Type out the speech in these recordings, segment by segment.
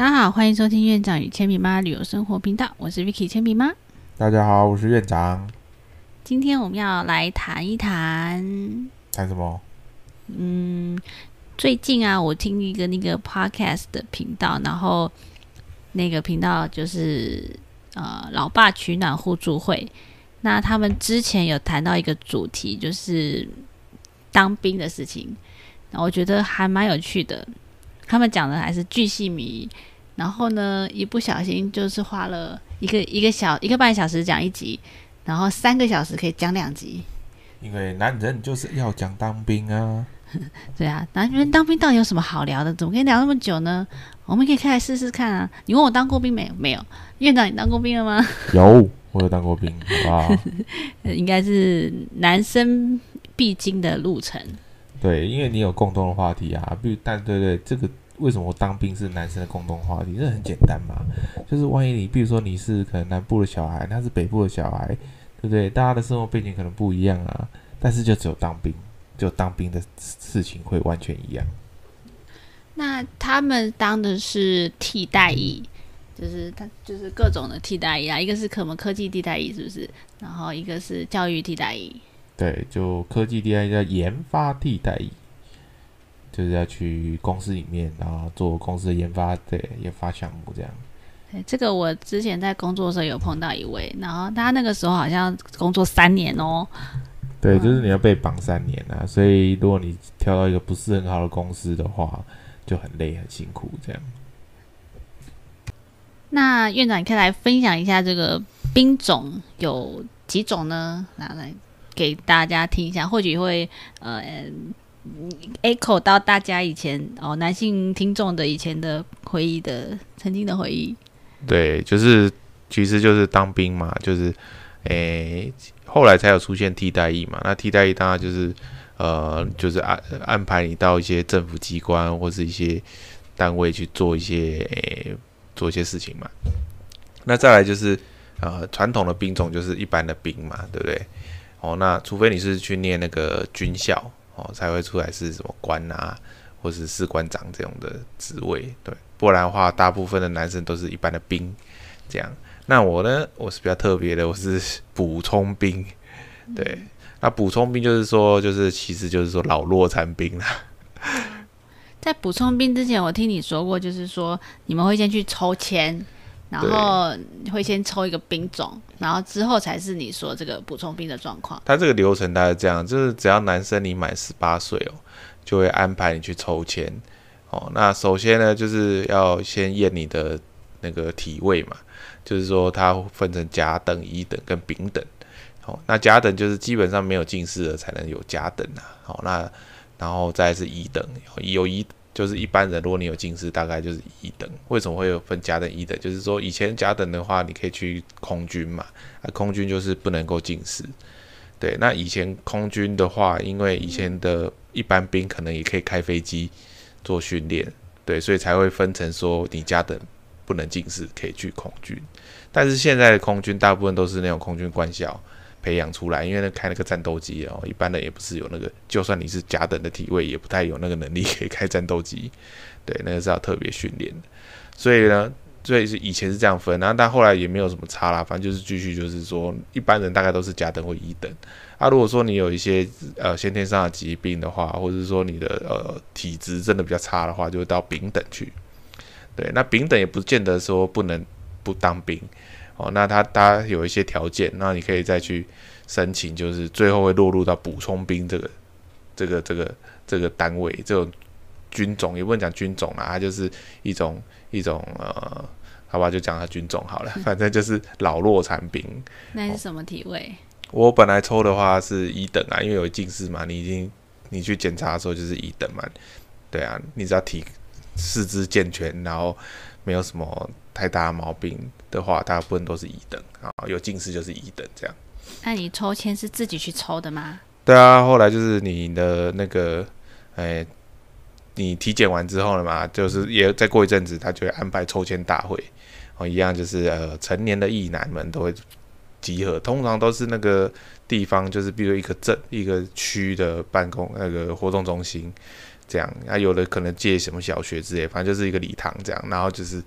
大家好，欢迎收听院长与铅笔妈旅游生活频道，我是 Vicky 铅笔妈。大家好，我是院长。今天我们要来谈一谈，谈什么？嗯，最近啊，我听一个那个 podcast 的频道，然后那个频道就是呃，老爸取暖互助会。那他们之前有谈到一个主题，就是当兵的事情，那我觉得还蛮有趣的。他们讲的还是巨细靡，然后呢，一不小心就是花了一个一个小一个半小时讲一集，然后三个小时可以讲两集。因为男人就是要讲当兵啊。对啊，男人当兵到底有什么好聊的？怎么可以聊那么久呢？我们可以开来试试看啊！你问我当过兵没有？没有。院长，你当过兵了吗？有，我有当过兵啊。应该是男生必经的路程。对，因为你有共同的话题啊。比如，但对对，这个为什么当兵是男生的共同话题？这很简单嘛，就是万一你，比如说你是可能南部的小孩，他是北部的小孩，对不对？大家的生活背景可能不一样啊，但是就只有当兵，就当兵的事情会完全一样。那他们当的是替代役，就是他就是各种的替代役啊，一个是可能科技替代役，是不是？然后一个是教育替代役。对，就科技替代役叫研发替代役，就是要去公司里面，然后做公司的研发，的，研发项目这样。对，这个我之前在工作的时候有碰到一位，然后他那个时候好像工作三年哦。对，就是你要被绑三年啊，所以如果你挑到一个不是很好的公司的话，就很累很辛苦这样。那院长，你可以来分享一下这个兵种有几种呢？拿来给大家听一下，或许会呃 echo 到大家以前哦男性听众的以前的回忆的曾经的回忆。对，就是其实就是当兵嘛，就是诶后来才有出现替代役嘛。那替代役当然就是呃就是安安排你到一些政府机关或是一些单位去做一些诶做一些事情嘛。那再来就是呃传统的兵种就是一般的兵嘛，对不对？哦，那除非你是去念那个军校哦，才会出来是什么官啊，或是士官长这种的职位，对，不然的话，大部分的男生都是一般的兵这样。那我呢，我是比较特别的，我是补充兵，对，那补充兵就是说，就是其实就是说老弱残兵啦。在补充兵之前，我听你说过，就是说你们会先去抽签。然后会先抽一个兵种，然后之后才是你说这个补充兵的状况。他这个流程大概这样，就是只要男生你满十八岁哦，就会安排你去抽签哦。那首先呢，就是要先验你的那个体位嘛，就是说它分成甲等、乙等跟丙等。哦，那甲等就是基本上没有近视的才能有甲等啊。好，那然后再是乙等，有乙。就是一般人，如果你有近视，大概就是一等。为什么会有分甲等、一等？就是说以前甲等的话，你可以去空军嘛，啊，空军就是不能够近视。对，那以前空军的话，因为以前的一般兵可能也可以开飞机做训练，对，所以才会分成说你甲等不能近视，可以去空军。但是现在的空军大部分都是那种空军官校。培养出来，因为那开那个战斗机哦，一般的也不是有那个，就算你是甲等的体位，也不太有那个能力可以开战斗机。对，那个是要特别训练的。所以呢，所以是以前是这样分，然后但后来也没有什么差啦，反正就是继续就是说，一般人大概都是甲等或乙等。啊，如果说你有一些呃先天上的疾病的话，或者说你的呃体质真的比较差的话，就会到丙等去。对，那丙等也不见得说不能不当兵。哦，那他他有一些条件，那你可以再去申请，就是最后会落入到补充兵这个这个这个这个单位，这种军种也不能讲军种啊，它就是一种一种呃，好吧，就讲它军种好了，反正就是老弱残兵。那是什么体位？我本来抽的话是一等啊，因为有近视嘛，你已经你去检查的时候就是一等嘛，对啊，你只要体四肢健全，然后没有什么太大毛病。的话，大部分都是一等啊，有近视就是一等这样。那你抽签是自己去抽的吗？对啊，后来就是你的那个，哎，你体检完之后了嘛，就是也再过一阵子，他就会安排抽签大会，哦，一样就是呃，成年的异男们都会集合，通常都是那个地方，就是比如一个镇、一个区的办公那个活动中心这样啊，有的可能借什么小学之类，反正就是一个礼堂这样，然后就是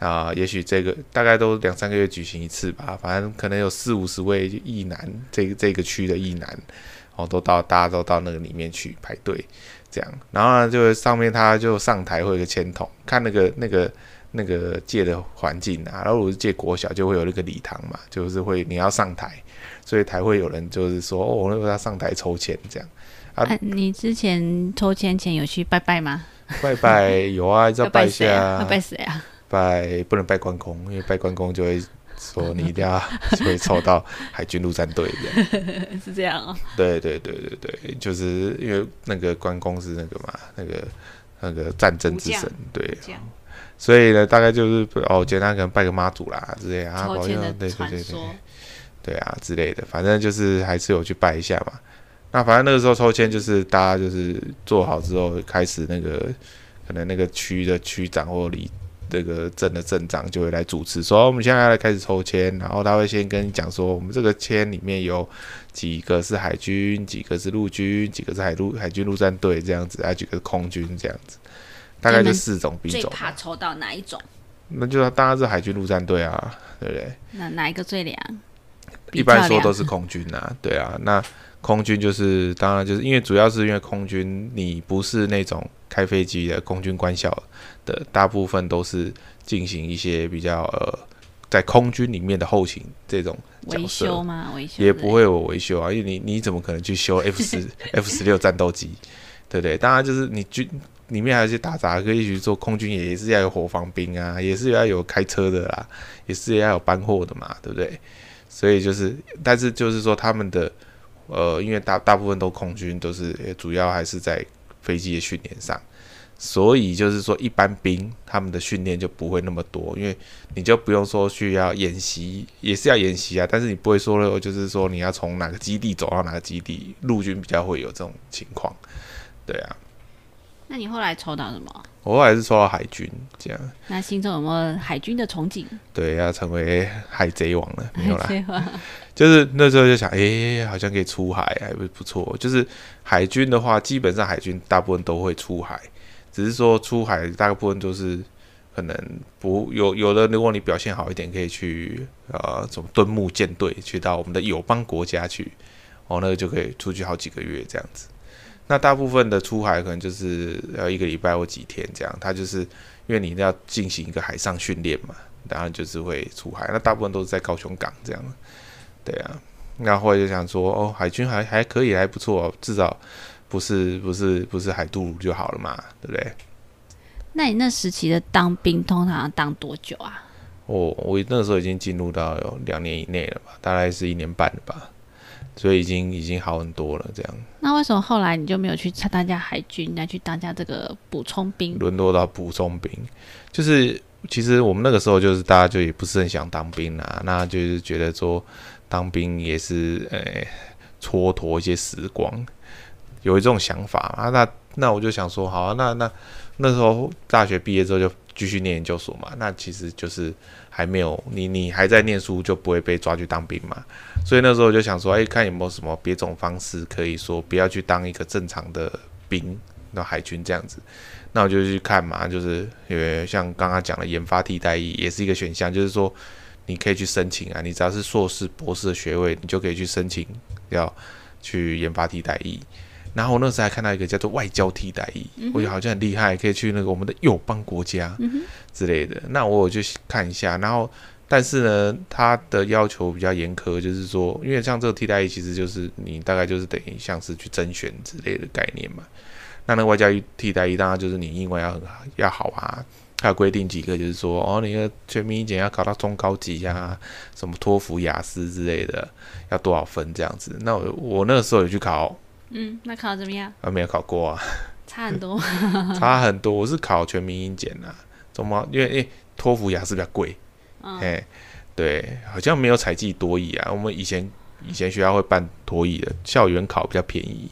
啊，也许这个大概都两三个月举行一次吧，反正可能有四五十位艺男，这个这个区的艺男，哦，都到大家都到那个里面去排队这样，然后呢，就上面他就上台会有个签筒，看那个那个那个借的环境啊，然后如果是借国小就会有那个礼堂嘛，就是会你要上台，所以才会有人就是说哦，我要上台抽签这样。啊，你之前抽签前有去拜拜吗？拜拜有啊，要拜一下。要拜谁啊？拜不能拜关公，因为拜关公就会说你一定要 就会抽到海军陆战队这样。是这样哦。对对对对对，就是因为那个关公是那个嘛，那个那个战争之神，对。所以呢，大概就是哦，简单可能拜个妈祖啦之类啊，保佑，对对对对，对啊之类的，反正就是还是有去拜一下嘛。那反正那个时候抽签就是大家就是做好之后开始那个可能那个区的区长或里这个镇的镇长就会来主持说我们现在要来开始抽签，然后他会先跟你讲说我们这个签里面有几个是海军，几个是陆军，几个是海陆海军陆战队这样子，还有几个空军这样子，大概就四种兵种。最怕抽到哪一种？那就当然是海军陆战队啊，对不对？那哪一个最凉？一般说都是空军啊，对啊，那。空军就是，当然就是因为主要是因为空军，你不是那种开飞机的空军官校的，大部分都是进行一些比较呃，在空军里面的后勤这种维修吗？维修也不会有维修啊，因为你你怎么可能去修 F 十 F 十六战斗机，对不对？当然就是你军里面还有一些打杂，可以去做空军也是要有火防兵啊，也是要有开车的啦，也是要有搬货的嘛，对不对？所以就是，但是就是说他们的。呃，因为大大部分都空军，都是主要还是在飞机的训练上，所以就是说一般兵他们的训练就不会那么多，因为你就不用说去要演习，也是要演习啊，但是你不会说了就是说你要从哪个基地走到哪个基地，陆军比较会有这种情况，对啊。那你后来抽到什么？我后来是抽到海军，这样。那心中有没有海军的憧憬？对，要成为海贼王了，没有啦。就是那时候就想，哎，好像可以出海，还不不错。就是海军的话，基本上海军大部分都会出海，只是说出海大部分都是可能不有有的，如果你表现好一点，可以去呃，什么敦睦舰队，去到我们的友邦国家去，哦，那个就可以出去好几个月这样子。那大部分的出海可能就是要一个礼拜或几天这样，他就是因为你要进行一个海上训练嘛，当然就是会出海。那大部分都是在高雄港这样，对啊。那后来就想说，哦，海军还还可以，还不错，至少不是不是不是海渡就好了嘛，对不对？那你那时期的当兵通常要当多久啊？我我那个时候已经进入到有两年以内了吧，大概是一年半了吧。所以已经已经好很多了，这样。那为什么后来你就没有去参加海军，来去当下这个补充兵？沦落到补充兵，就是其实我们那个时候就是大家就也不是很想当兵啊，那就是觉得说当兵也是呃蹉跎一些时光，有一种想法啊。那那我就想说，好，那那那时候大学毕业之后就继续念研究所嘛，那其实就是。还没有你，你还在念书就不会被抓去当兵嘛？所以那时候我就想说，哎，看有没有什么别种方式，可以说不要去当一个正常的兵，那海军这样子。那我就去看嘛，就是因为像刚刚讲的研发替代役也是一个选项，就是说你可以去申请啊，你只要是硕士、博士的学位，你就可以去申请要去研发替代役。然后我那时候还看到一个叫做外交替代役，我觉得好像很厉害，可以去那个我们的友邦国家之类的。那我就看一下，然后但是呢，他的要求比较严苛，就是说，因为像这个替代役，其实就是你大概就是等于像是去甄选之类的概念嘛。那那个外交替代役当然就是你英文要很要好啊，还有规定几个，就是说哦，你的全民英检要考到中高级呀，什么托福、雅思之类的，要多少分这样子。那我我那个时候有去考。嗯，那考怎么样？啊，没有考过啊，差很多，差很多。我是考全民英检啊，怎么？因为诶，托福雅思比较贵，哎，对，好像没有采集多义啊。我们以前以前学校会办多义的，校园考比较便宜，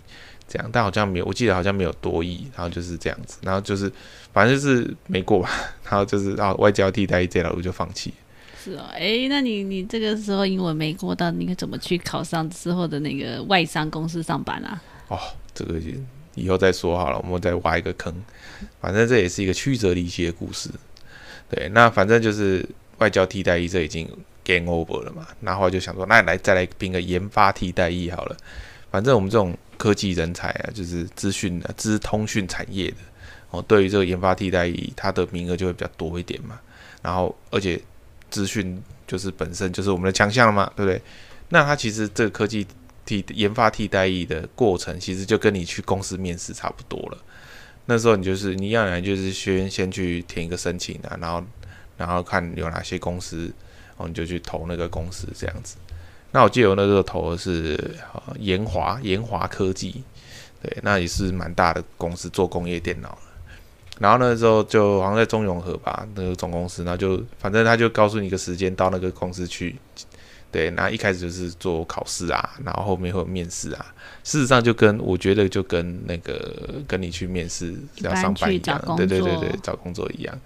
这样，但好像没有，我记得好像没有多义，然后就是这样子，然后就是反正就是没过吧，然后就是啊外交替代这条路就放弃。是哦，哎，那你你这个时候英文没过，到你怎么去考上之后的那个外商公司上班啊？哦，这个以后再说好了，我们再挖一个坑。反正这也是一个曲折离奇的故事。对，那反正就是外交替代役，这已经 game over 了嘛。然后就想说，那来再来拼个研发替代役好了。反正我们这种科技人才啊，就是资讯啊、资通讯产业的哦，对于这个研发替代役，它的名额就会比较多一点嘛。然后，而且资讯就是本身就是我们的强项嘛，对不对？那它其实这个科技替研发替代役的过程，其实就跟你去公司面试差不多了。那时候你就是你要来就是先先去填一个申请啊，然后然后看有哪些公司，然后你就去投那个公司这样子。那我记得我那时候投的是研华研华科技，对，那也是蛮大的公司做工业电脑。然后那时候就好像在中永和吧，那个总公司，然后就反正他就告诉你一个时间到那个公司去，对，那一开始就是做考试啊，然后后面会有面试啊。事实上就跟我觉得就跟那个跟你去面试要上班一样，对对对对，找工作一样。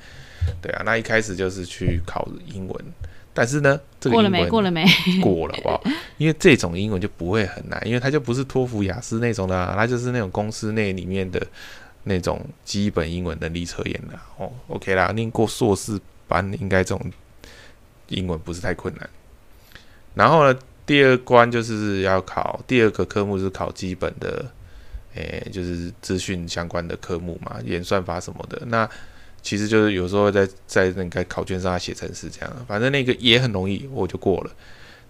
对啊，那一开始就是去考英文，但是呢，这个过了没？过了没？过了，好不好？因为这种英文就不会很难，因为它就不是托福、雅思那种的，它就是那种公司内里面的。那种基本英文能力测验的哦，OK 啦，念过硕士班应该这种英文不是太困难。然后呢，第二关就是要考第二个科目是考基本的，诶，就是资讯相关的科目嘛，演算法什么的。那其实就是有时候在在那个考卷上写成是这样，反正那个也很容易，我就过了。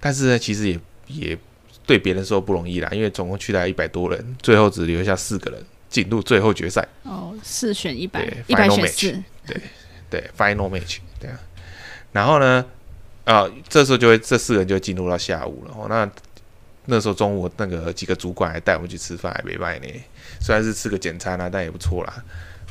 但是呢，其实也也对别人说不容易啦，因为总共去了一百多人，最后只留下四个人。进入最后决赛哦，四选一百，一百选四，对对，final match，对啊。然后呢，啊，这时候就会这四个人就进入到下午了。哦，那那时候中午那个几个主管还带我们去吃饭，还没卖呢。虽然是吃个简餐啊，但也不错啦。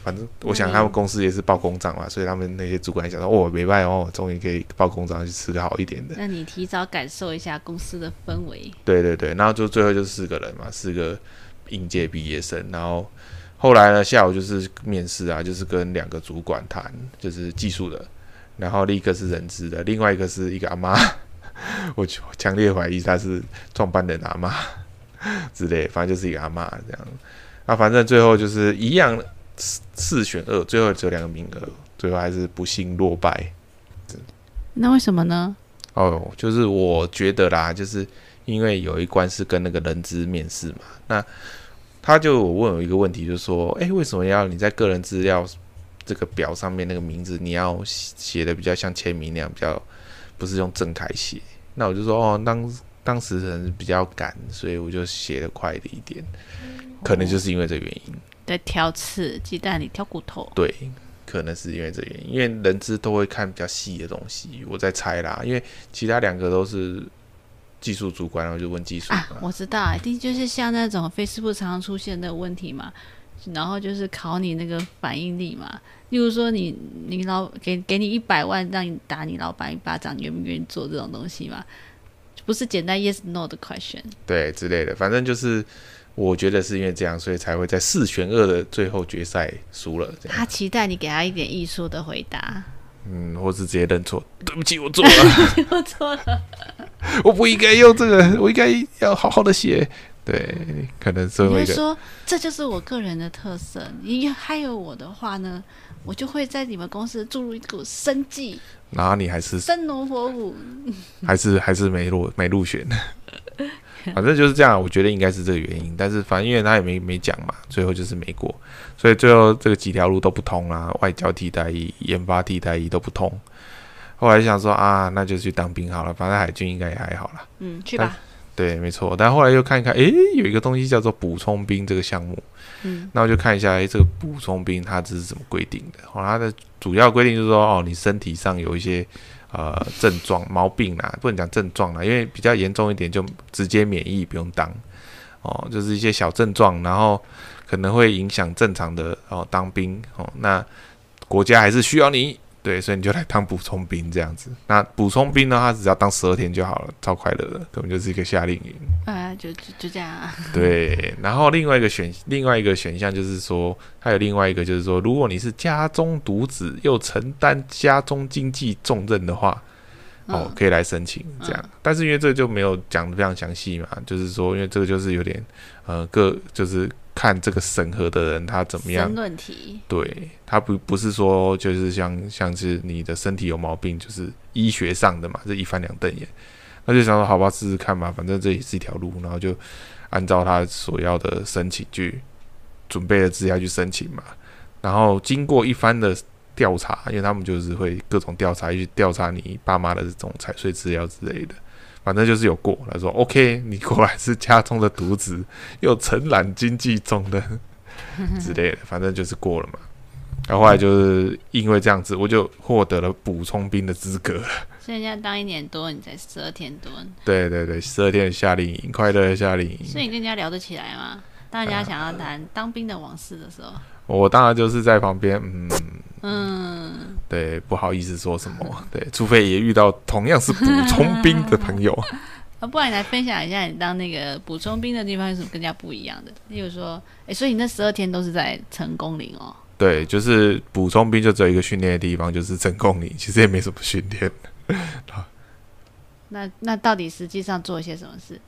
反正我想他们公司也是报公账嘛，所以他们那些主管想说，哦，没卖哦，终于可以报公账去吃个好一点的。那你提早感受一下公司的氛围。对对对，然后就最后就四个人嘛，四个。应届毕业生，然后后来呢，下午就是面试啊，就是跟两个主管谈，就是技术的，然后另一个是人质的，另外一个是一个阿妈，我强烈怀疑他是创办人阿妈 之类，反正就是一个阿妈这样。啊，反正最后就是一样四四选二，最后只有两个名额，最后还是不幸落败。那为什么呢？哦，就是我觉得啦，就是因为有一关是跟那个人资面试嘛，那。他就问我一个问题，就是说，哎，为什么要你在个人资料这个表上面那个名字，你要写的比较像签名那样，比较不是用正楷写？那我就说，哦，当当时人比较赶，所以我就写的快了一点，可能就是因为这原因。在挑刺，鸡蛋里挑骨头。对，可能是因为这原因，因为人资都会看比较细的东西，我在猜啦，因为其他两个都是。技术主管，然后就问技术啊，我知道，一定就是像那种 Facebook 常常出现的问题嘛，然后就是考你那个反应力嘛。例如说，你你老给给你一百万，让你打你老板一巴掌，你愿不愿意做这种东西嘛？不是简单 yes no 的 question，对之类的，反正就是我觉得是因为这样，所以才会在四选二的最后决赛输了。他期待你给他一点艺术的回答。嗯，或是直接认错，对不起，我错了，我错了，我不应该用这个，我应该要好好的写。对，可能是会说这就是我个人的特色。你还有我的话呢，我就会在你们公司注入一股生计。然后你还是生龙活虎，还是还是没入没入选。反正就是这样，我觉得应该是这个原因。但是反正因为他也没没讲嘛，最后就是没过，所以最后这个几条路都不通啦，外交替代役、研发替代役都不通。后来想说啊，那就去当兵好了，反正海军应该也还好啦。嗯，去吧。对，没错。但后来又看一看，诶，有一个东西叫做补充兵这个项目。嗯，那我就看一下，诶，这个补充兵它这是怎么规定的？哦，它的主要规定就是说，哦，你身体上有一些。呃，症状毛病啦，不能讲症状啦，因为比较严重一点就直接免疫不用当哦，就是一些小症状，然后可能会影响正常的哦当兵哦，那国家还是需要你。对，所以你就来当补充兵这样子。那补充兵呢，他只要当十二天就好了，超快乐的，根本就是一个夏令营。啊，就就就这样。啊对，然后另外一个选另外一个选项就是说，还有另外一个就是说，如果你是家中独子又承担家中经济重任的话，哦嗯，可以来申请这样。但是因为这个就没有讲的非常详细嘛，就是说，因为这个就是有点呃各就是看这个审核的人他怎么样申论题，对，他不不是说就是像像是你的身体有毛病，就是医学上的嘛，这一翻两瞪眼。那就想说，好吧，试试看嘛，反正这也是一条路，然后就按照他所要的申请去准备的资料去申请嘛。然后经过一番的调查，因为他们就是会各种调查，去调查你爸妈的这种财税资料之类的。反正就是有过，他说 OK，你果然是家中的独子，又承揽经济中的 之类的，反正就是过了嘛。然后后来就是因为这样子，我就获得了补充兵的资格。所以人家当一年多，你才十二天多，对对对，十二天的夏令营，快乐的夏令营。所以你跟人家聊得起来吗？当人家想要谈当兵的往事的时候，我当然就是在旁边，嗯，嗯，对，不好意思说什么，对，除非也遇到同样是补充兵的朋友。啊，不然你来分享一下你当那个补充兵的地方有什么更加不一样的？例如说，哎，所以你那十二天都是在成功岭哦。对，就是补充兵就只有一个训练的地方，就是成功岭，其实也没什么训练。那那到底实际上做一些什么事？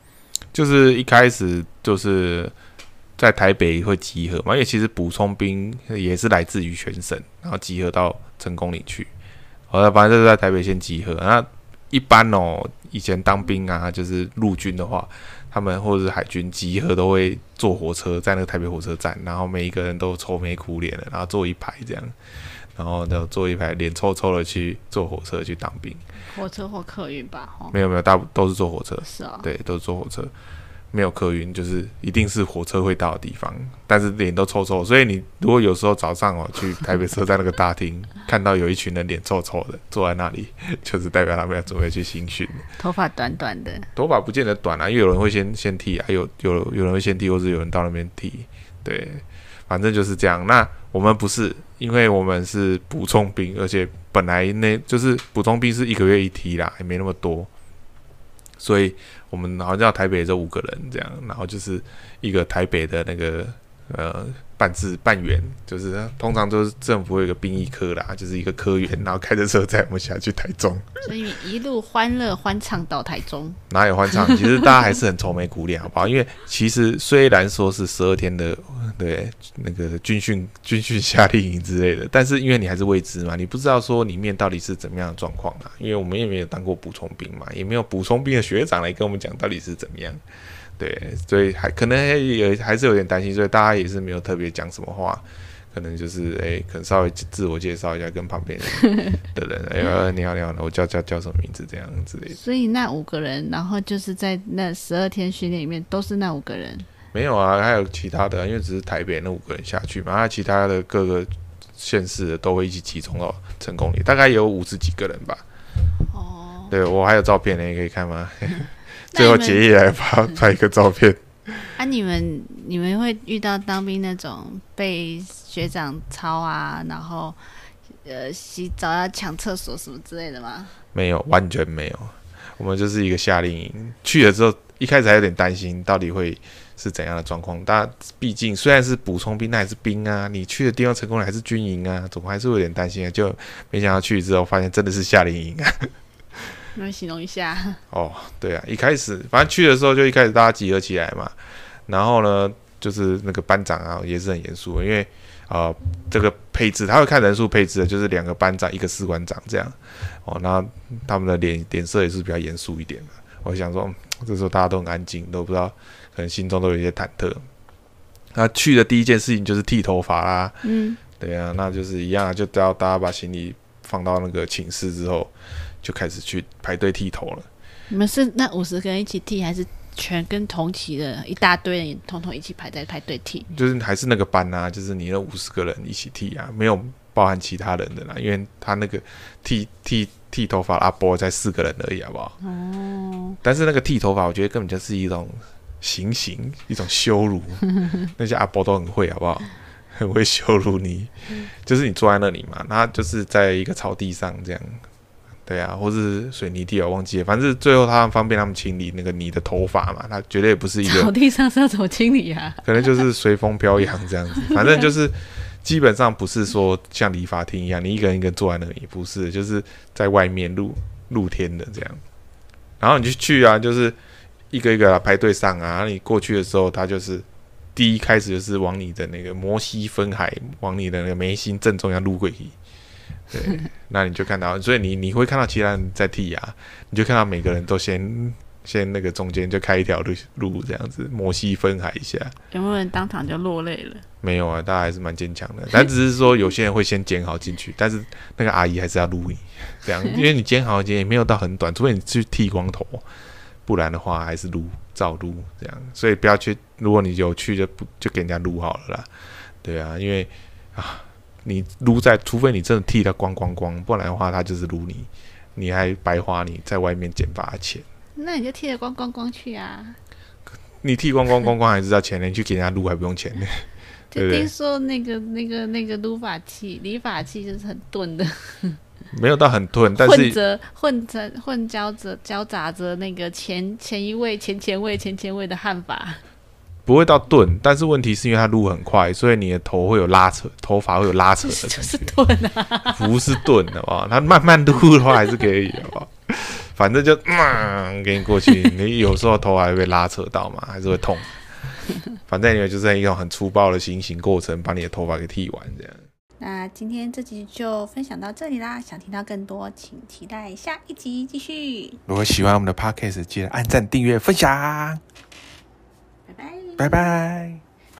就是一开始就是在台北会集合嘛，因为其实补充兵也是来自于全省，然后集合到成功岭去。好了，反正就是在台北先集合。那一般哦，以前当兵啊，就是陆军的话，他们或者是海军集合都会坐火车在那个台北火车站，然后每一个人都愁眉苦脸的，然后坐一排这样，然后就坐一排脸臭臭的去坐火车去当兵。火车或客运吧？哦，没有没有，大部都是坐火车。是哦。对，都是坐火车，没有客运，就是一定是火车会到的地方，但是脸都臭臭，所以你如果有时候早上哦去台北车站那个大厅，看到有一群人脸臭臭的坐在那里，就是代表他们要准备去新训。头发短短的，头发不见得短啊，因为有人会先先剃啊，有有有人会先剃，或是有人到那边剃，对，反正就是这样。那我们不是，因为我们是补充兵，而且本来那就是补充兵是一个月一梯啦，也没那么多，所以我们好像台北这五个人这样，然后就是一个台北的那个呃办事办员，就是通常都是政府有一个兵役科啦，就是一个科员，然后开着车载我们下去台中。所以一路欢乐欢唱到台中。哪有欢唱？其实大家还是很愁眉苦脸，好不好？因为其实虽然说是十二天的对那个军训军训夏令营之类的，但是因为你还是未知嘛，你不知道说里面到底是怎么样的状况啊。因为我们也没有当过补充兵嘛，也没有补充兵的学长来跟我们讲到底是怎么样。对，所以还可能也还是有点担心，所以大家也是没有特别讲什么话。可能就是哎、可能稍微自我介绍一下，跟旁边的人，哎、呃你好你好，我叫叫叫什么名字这样之类的。所以那五个人，然后就是在那十二天训练里面，都是那五个人。没有啊，还有其他的，因为只是台北那五个人下去嘛，那其他的各个县市的都会一起集中到成功里，大概有五十几个人吧。哦，对我还有照片呢，你可以看吗？那最后结业来拍 拍一个照片。啊，你们你们会遇到当兵那种被学长抄啊，然后呃洗澡要抢厕所什么之类的吗？没有，完全没有。我们就是一个夏令营，去了之后，一开始还有点担心，到底会是怎样的状况。大家毕竟虽然是补充兵，那还是兵啊。你去的地方成功了，还是军营啊，总还是会有点担心啊。就没想到去之后，发现真的是夏令营啊。你们形容一下。哦，对啊，一开始反正去的时候就一开始大家集合起来嘛，然后呢，就是那个班长啊也是很严肃，因为啊、呃这个配置他会看人数配置的，就是两个班长一个士官长这样哦，那他们的脸脸色也是比较严肃一点的。我想说，嗯这时候大家都很安静，都不知道，可能心中都有一些忐忑。那去的第一件事情就是剃头发啦，嗯，对啊，那就是一样啊，就要大家把行李放到那个寝室之后，就开始去排队剃头了。你们是那五十个人一起剃，还是全跟同期的一大堆人统统一起排在排队剃？就是还是那个班啊，就是你那五十个人一起剃啊，没有包含其他人的啦，因为他那个剃剃剃头发阿波才四个人而已，好不好？哦，但是那个剃头发，我觉得根本就是一种行刑，一种羞辱。那些阿波都很会，好不好？很会羞辱你，就是你坐在那里嘛，他就是在一个草地上这样，对啊，或是水泥地，我忘记了，反正最后他方便他们清理那个你的头发嘛，他绝对不是一个草地上是要怎么清理啊？可能就是随风飘扬这样子，反正就是基本上不是说像理发厅一样，你一个人一个人坐在那里，不是，就是在外面露露天的这样。然后你就去啊，就是一个一个排队上啊。然后你过去的时候，他就是第一开始就是往你的那个摩西分海，往你的那个眉心正中央撸过去。对，那你就看到，所以你你会看到其他人在剔牙，你就看到每个人都先先那个中间就开一条路路这样子，摩西分海一下。有没有人当场就落泪了？没有啊，大家还是蛮坚强的。但只是说有些人会先剪好进去，但是那个阿姨还是要撸你这样，因为你剪好剪也没有到很短，除非你去剃光头，不然的话还是撸照撸这样。所以不要去，如果你有去就不就给人家撸好了啦。对啊，因为啊。你撸在，除非你真的剃他光光光，不然的话，他就是撸你，你还白花你在外面剪发的钱。那你就剃得光光光去啊！你剃光光光光还是要钱呢？你去给人家撸还不用钱呢？就听说那个那个那个撸发器、理发器就是很钝的，没有到很钝，但是混着混着混交着交杂着那个前前一位前前位前前位的汉法。不会到钝，但是问题是因为它撸很快，所以你的头会有拉扯，头发会有拉扯的。就是钝啊，不是钝的吧，它慢慢撸的话还是可以的吧反正就嗯，给你过去，你有时候头还会被拉扯到嘛，还是会痛。反正你就是一种很粗暴的行刑过程，把你的头发给剃完这样。那今天这集就分享到这里啦，想听到更多，请期待下一集继续。如果喜欢我们的 podcast，记得按赞、订阅、分享。拜拜。